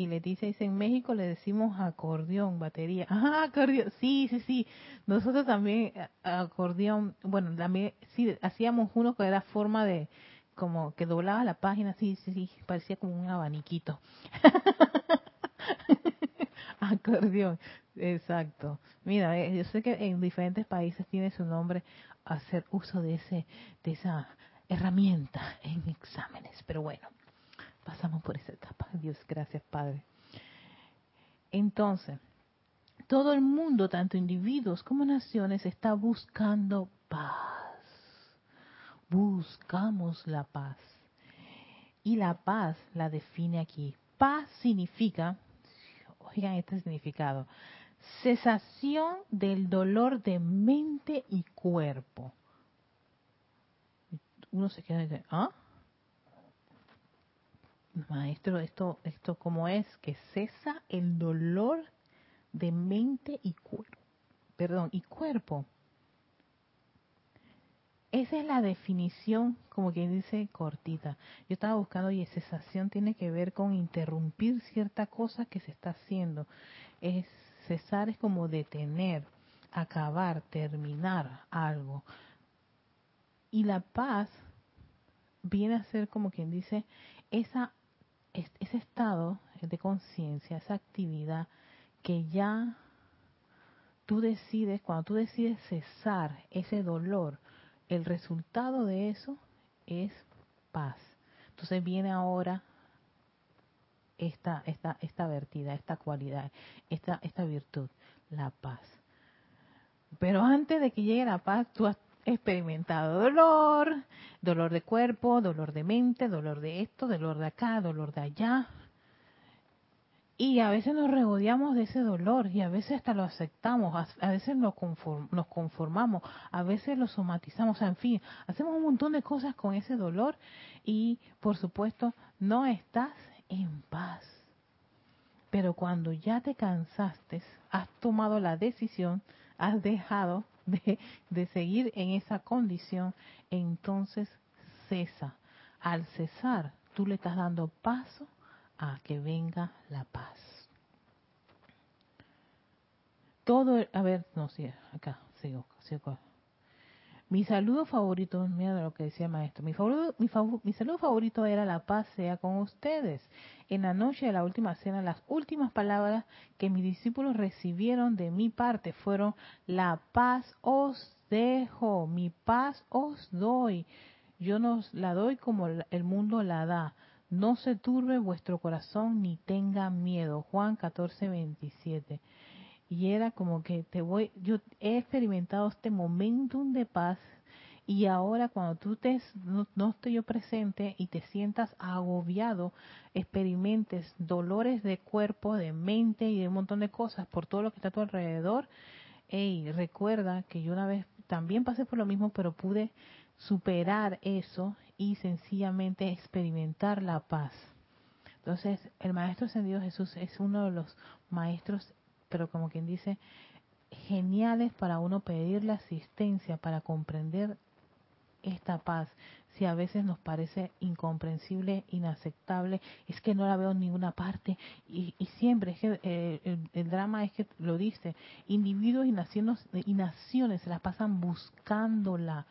Y Leticia dice, en México le decimos acordeón, batería. Ah, acordeón, sí, sí, sí. Nosotros también, acordeón, bueno, también, sí, hacíamos uno que era forma de, como que doblaba la página, sí, sí, sí, parecía como un abaniquito. acordeón, exacto. Mira, eh, yo sé que en diferentes países tiene su nombre hacer uso de ese, de esa herramienta en exámenes, pero bueno pasamos por esa etapa. Dios, gracias Padre. Entonces, todo el mundo, tanto individuos como naciones, está buscando paz. Buscamos la paz. Y la paz la define aquí. Paz significa, oigan este significado, cesación del dolor de mente y cuerpo. Uno se queda y ¿ah? Maestro, esto, esto cómo es, que cesa el dolor de mente y cuerpo, perdón, y cuerpo. Esa es la definición, como quien dice, cortita. Yo estaba buscando y cesación tiene que ver con interrumpir cierta cosa que se está haciendo. Es cesar es como detener, acabar, terminar algo. Y la paz viene a ser como quien dice esa ese estado de conciencia, esa actividad que ya tú decides, cuando tú decides cesar ese dolor, el resultado de eso es paz. Entonces viene ahora esta, esta, esta vertida, esta cualidad, esta, esta virtud, la paz. Pero antes de que llegue la paz, tú has experimentado dolor, dolor de cuerpo, dolor de mente, dolor de esto, dolor de acá, dolor de allá. Y a veces nos regodeamos de ese dolor y a veces hasta lo aceptamos, a, veces nos, conformamos, a veces lo somatizamos, en fin, hacemos un montón de cosas con ese dolor y por supuesto no estás en paz. Pero cuando ya te cansaste, has tomado la decisión, has dejado de, de seguir en esa condición, entonces cesa. Al cesar, tú le estás dando paso a que venga la paz. Todo, a ver, no, sí, acá, sigo, sigo. Mi saludo favorito, mira lo que decía el maestro, mi, mi, mi saludo favorito era la paz sea con ustedes. En la noche de la última cena, las últimas palabras que mis discípulos recibieron de mi parte fueron, la paz os dejo, mi paz os doy. Yo nos la doy como el mundo la da. No se turbe vuestro corazón ni tenga miedo. Juan 14, 27. Y era como que te voy, yo he experimentado este momentum de paz y ahora cuando tú te, no, no, estoy yo presente y te sientas agobiado, experimentes dolores de cuerpo, de mente y de un montón de cosas por todo lo que está a tu alrededor, hey, recuerda que yo una vez también pasé por lo mismo, pero pude superar eso y sencillamente experimentar la paz. Entonces, el Maestro Ascendido Jesús es uno de los maestros, pero como quien dice, geniales para uno pedir la asistencia, para comprender esta paz. Si a veces nos parece incomprensible, inaceptable, es que no la veo en ninguna parte. Y, siempre es que eh, el, drama es que lo dice, individuos y naciones, y naciones se la pasan buscándola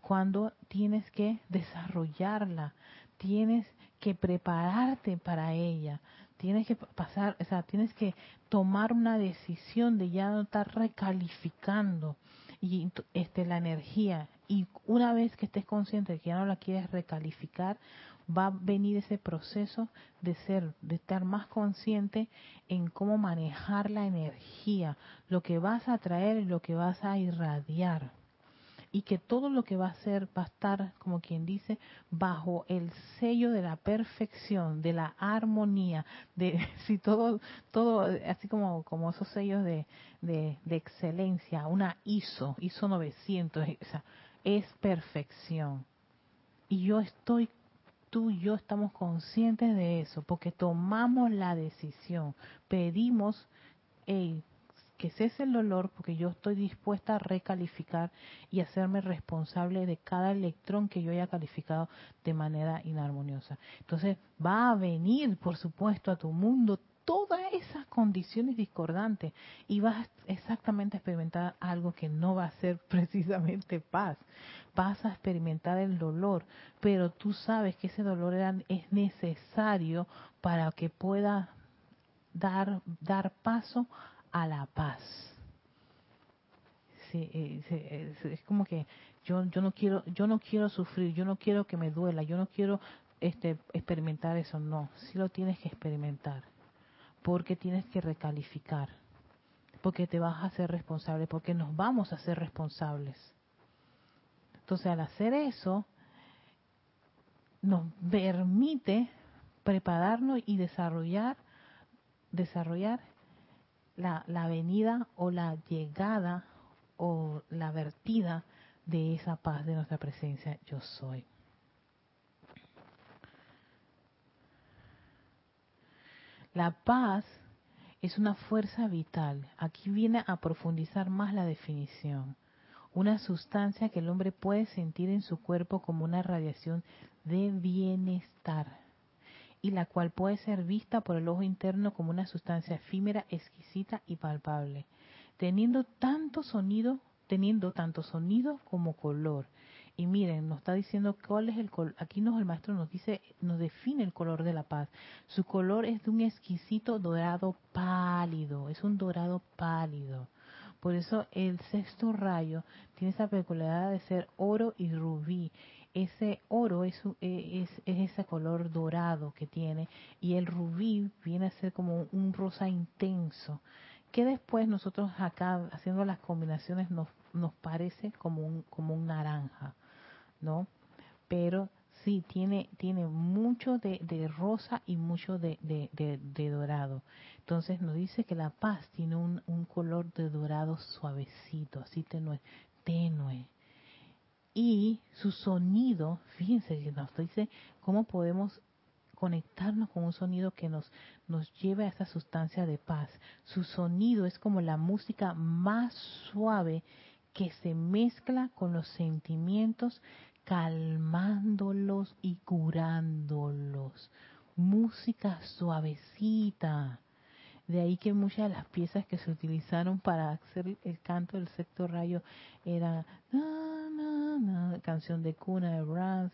cuando tienes que desarrollarla, tienes que prepararte para ella, tienes que pasar, o sea, tienes que tomar una decisión de ya no estar recalificando y este la energía. Y una vez que estés consciente de que ya no la quieres recalificar, va a venir ese proceso de ser, de estar más consciente en cómo manejar la energía, lo que vas a traer y lo que vas a irradiar y que todo lo que va a ser va a estar, como quien dice, bajo el sello de la perfección, de la armonía, de si todo, todo, así como, como esos sellos de, de, excelencia, una ISO, ISO 900, esa, es perfección. Y yo estoy, tú y yo estamos conscientes de eso, porque tomamos la decisión, pedimos, hey, que cese el dolor porque yo estoy dispuesta a recalificar y hacerme responsable de cada electrón que yo haya calificado de manera inarmoniosa. Entonces va a venir, por supuesto, a tu mundo todas esas condiciones discordantes y vas exactamente a experimentar algo que no va a ser precisamente paz. Vas a experimentar el dolor, pero tú sabes que ese dolor es necesario para que pueda dar, dar paso a la paz. Eh, es como que yo yo no quiero yo no quiero sufrir, yo no quiero que me duela, yo no quiero este experimentar eso, no, sí lo tienes que experimentar. Porque tienes que recalificar. Porque te vas a hacer responsable, porque nos vamos a ser responsables. Entonces, al hacer eso nos permite prepararnos y desarrollar desarrollar la, la venida o la llegada o la vertida de esa paz de nuestra presencia yo soy. La paz es una fuerza vital. Aquí viene a profundizar más la definición. Una sustancia que el hombre puede sentir en su cuerpo como una radiación de bienestar y la cual puede ser vista por el ojo interno como una sustancia efímera, exquisita y palpable, teniendo tanto sonido, teniendo tanto sonido como color. Y miren, nos está diciendo cuál es el color. Aquí nos el maestro nos dice, nos define el color de la paz. Su color es de un exquisito dorado pálido, es un dorado pálido. Por eso el sexto rayo tiene esa peculiaridad de ser oro y rubí ese oro es, es, ese color dorado que tiene y el rubí viene a ser como un rosa intenso que después nosotros acá haciendo las combinaciones nos, nos parece como un, como un naranja, ¿no? Pero sí, tiene, tiene mucho de, de rosa y mucho de, de, dorado. Entonces nos dice que la paz tiene un, un color de dorado suavecito, así tenue, tenue y su sonido, fíjense que nos dice cómo podemos conectarnos con un sonido que nos, nos lleve a esa sustancia de paz. Su sonido es como la música más suave que se mezcla con los sentimientos, calmándolos y curándolos. Música suavecita. De ahí que muchas de las piezas que se utilizaron para hacer el canto del sexto rayo era canción de cuna de Brahms,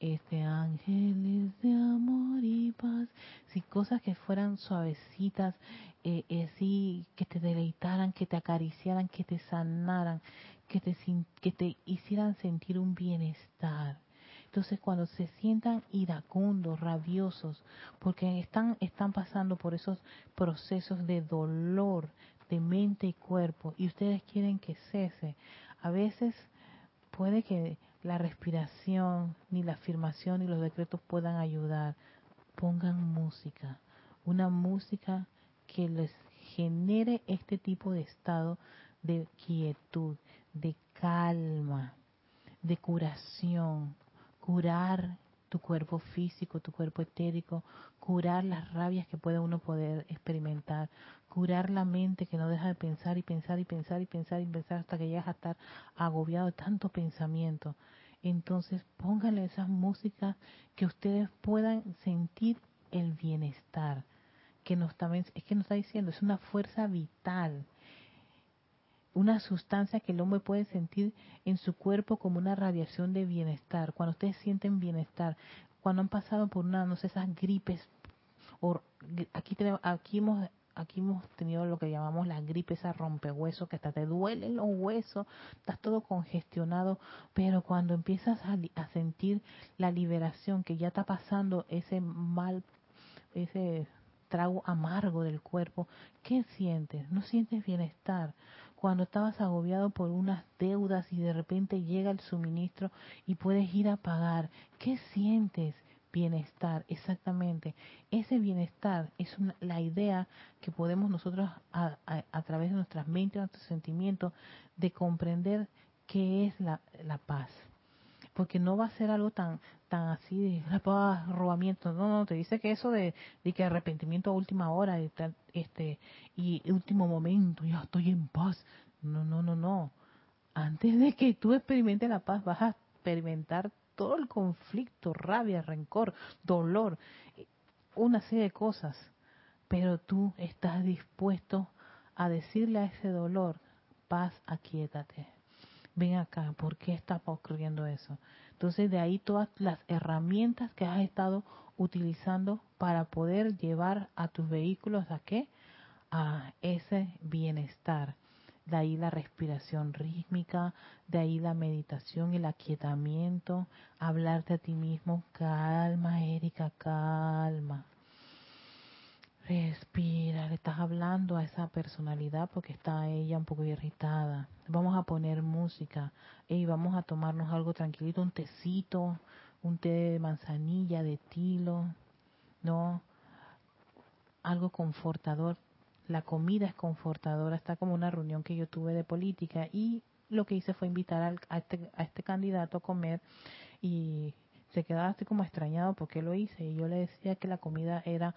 este ángeles de amor y paz, si cosas que fueran suavecitas, eh, eh, que te deleitaran, que te acariciaran, que te sanaran, que te, que te hicieran sentir un bienestar. Entonces cuando se sientan iracundos, rabiosos, porque están, están pasando por esos procesos de dolor de mente y cuerpo y ustedes quieren que cese, a veces puede que la respiración, ni la afirmación, ni los decretos puedan ayudar. Pongan música, una música que les genere este tipo de estado de quietud, de calma, de curación, curar tu cuerpo físico, tu cuerpo etérico, curar las rabias que puede uno poder experimentar, curar la mente que no deja de pensar y pensar y pensar y pensar y pensar hasta que llegas a estar agobiado de tanto pensamiento. Entonces pónganle esas músicas que ustedes puedan sentir el bienestar, que nos también es que nos está diciendo, es una fuerza vital, una sustancia que el hombre puede sentir en su cuerpo como una radiación de bienestar. Cuando ustedes sienten bienestar, cuando han pasado por una, no sé, esas gripes, o aquí, tenemos, aquí hemos aquí hemos tenido lo que llamamos la gripe, esa rompehuesos, que hasta te duelen los huesos, estás todo congestionado, pero cuando empiezas a, a, sentir la liberación, que ya está pasando ese mal, ese trago amargo del cuerpo, ¿qué sientes? ¿No sientes bienestar? cuando estabas agobiado por unas deudas y de repente llega el suministro y puedes ir a pagar, ¿qué sientes? Bienestar, exactamente. Ese bienestar es la idea que podemos nosotros a, través de nuestras mentes, nuestros sentimientos, de comprender qué es la, paz porque no va a ser algo tan tan así de la paz, robamiento, no, no, te dice que eso de, de que arrepentimiento a última hora, este, y último momento, ya estoy en paz. No, no, no, no. Antes de que tú experimentes la paz, vas a experimentar todo el conflicto, rabia, rencor, dolor, una serie de cosas. Pero tú estás dispuesto a decirle a ese dolor, paz, aquíétate. Ven acá, ¿por qué está ocurriendo eso? Entonces de ahí todas las herramientas que has estado utilizando para poder llevar a tus vehículos a qué? A ese bienestar. De ahí la respiración rítmica, de ahí la meditación, el aquietamiento, hablarte a ti mismo, calma Erika, calma. Respira, le estás hablando a esa personalidad porque está ella un poco irritada. Vamos a poner música y vamos a tomarnos algo tranquilito, un tecito, un té de manzanilla, de tilo, ¿no? Algo confortador. La comida es confortadora, está como una reunión que yo tuve de política y lo que hice fue invitar a, este, a este candidato a comer y se quedaba así como extrañado porque lo hice y yo le decía que la comida era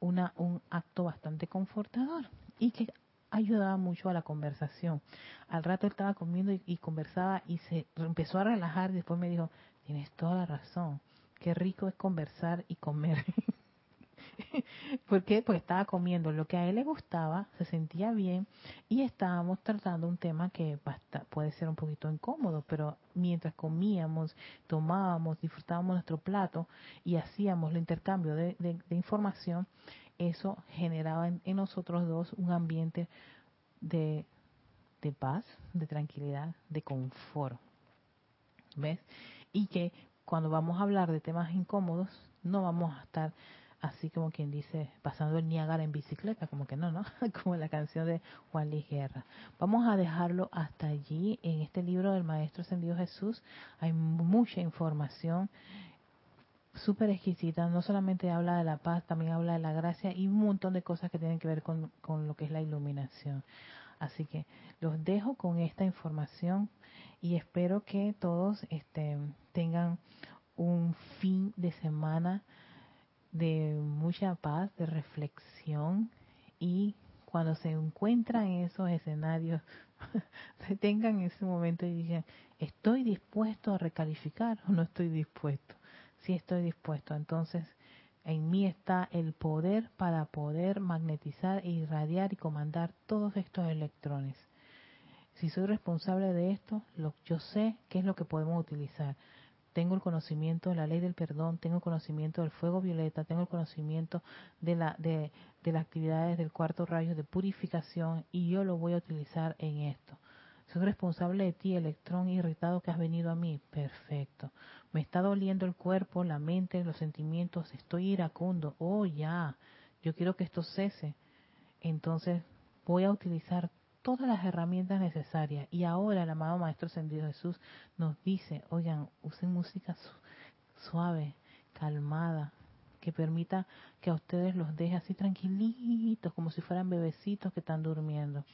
una, un acto bastante confortador y que ayudaba mucho a la conversación. Al rato él estaba comiendo y, conversaba y se empezó a relajar y después me dijo, tienes toda la razón, qué rico es conversar y comer. ¿Por qué? Pues estaba comiendo lo que a él le gustaba, se sentía bien y estábamos tratando un tema que puede ser un poquito incómodo, pero mientras comíamos, tomábamos, disfrutábamos nuestro plato y hacíamos el intercambio de, información, eso generaba en, nosotros dos un ambiente de paz, de tranquilidad, de confort. ¿Ves? Y que cuando vamos a hablar de temas incómodos, no vamos a estar así como quien dice, pasando el Niágara en bicicleta, como que no, ¿no? como la canción de Juan Luis Guerra. Vamos a dejarlo hasta allí. En este libro del Maestro Ascendido Jesús hay mucha información súper exquisita. No solamente habla de la paz, también habla de la gracia y un montón de cosas que tienen que ver con, con lo que es la iluminación. Así que los dejo con esta información y espero que todos este, tengan un fin de semana de mucha paz, de reflexión y cuando se encuentran en esos escenarios, se tengan en ese momento y digan, ¿estoy dispuesto a recalificar o no estoy dispuesto? Si estoy dispuesto, entonces en mí está el poder para poder magnetizar e irradiar y comandar todos estos electrones. Si soy responsable de esto, lo, yo sé qué es lo que podemos utilizar tengo el conocimiento de la ley del perdón, tengo el conocimiento del fuego violeta, tengo el conocimiento de, la, de, las actividades del cuarto rayo de purificación y yo lo voy a utilizar en esto. Soy responsable de ti, electrón irritado que has venido a mí. Perfecto. Me está doliendo el cuerpo, la mente, los sentimientos. Estoy iracundo. Oh, ya. Yo quiero que esto cese. Entonces voy a utilizar todas las herramientas necesarias. Y ahora el amado Maestro Ascendido Jesús nos dice, oigan, usen música suave, calmada, que permita que a ustedes los deje así tranquilitos, como si fueran bebecitos que están durmiendo.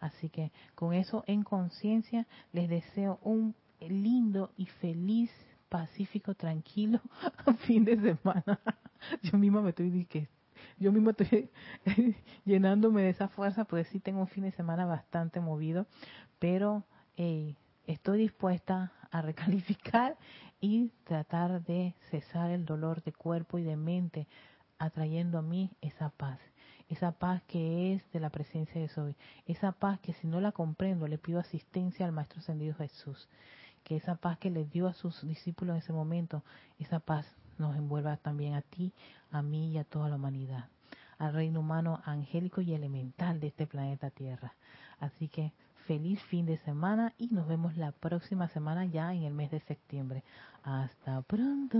Así que con eso en conciencia les deseo un lindo y feliz, pacífico, tranquilo fin de semana. Yo misma me estoy diciendo yo mismo estoy llenándome de esa fuerza, pues sí tengo un fin de semana bastante movido, pero estoy dispuesta a recalificar y tratar de cesar el dolor de cuerpo y de mente, atrayendo a mí esa paz. Esa paz que es de la presencia de Soy. Esa paz que si no la comprendo le pido asistencia al Maestro Ascendido Jesús. Que esa paz que le dio a sus discípulos en ese momento, esa paz nos envuelva también a ti, a mí y a toda la humanidad, al reino humano angélico y elemental de este planeta Tierra. Así que feliz fin de semana y nos vemos la próxima semana ya en el mes de septiembre. Hasta pronto.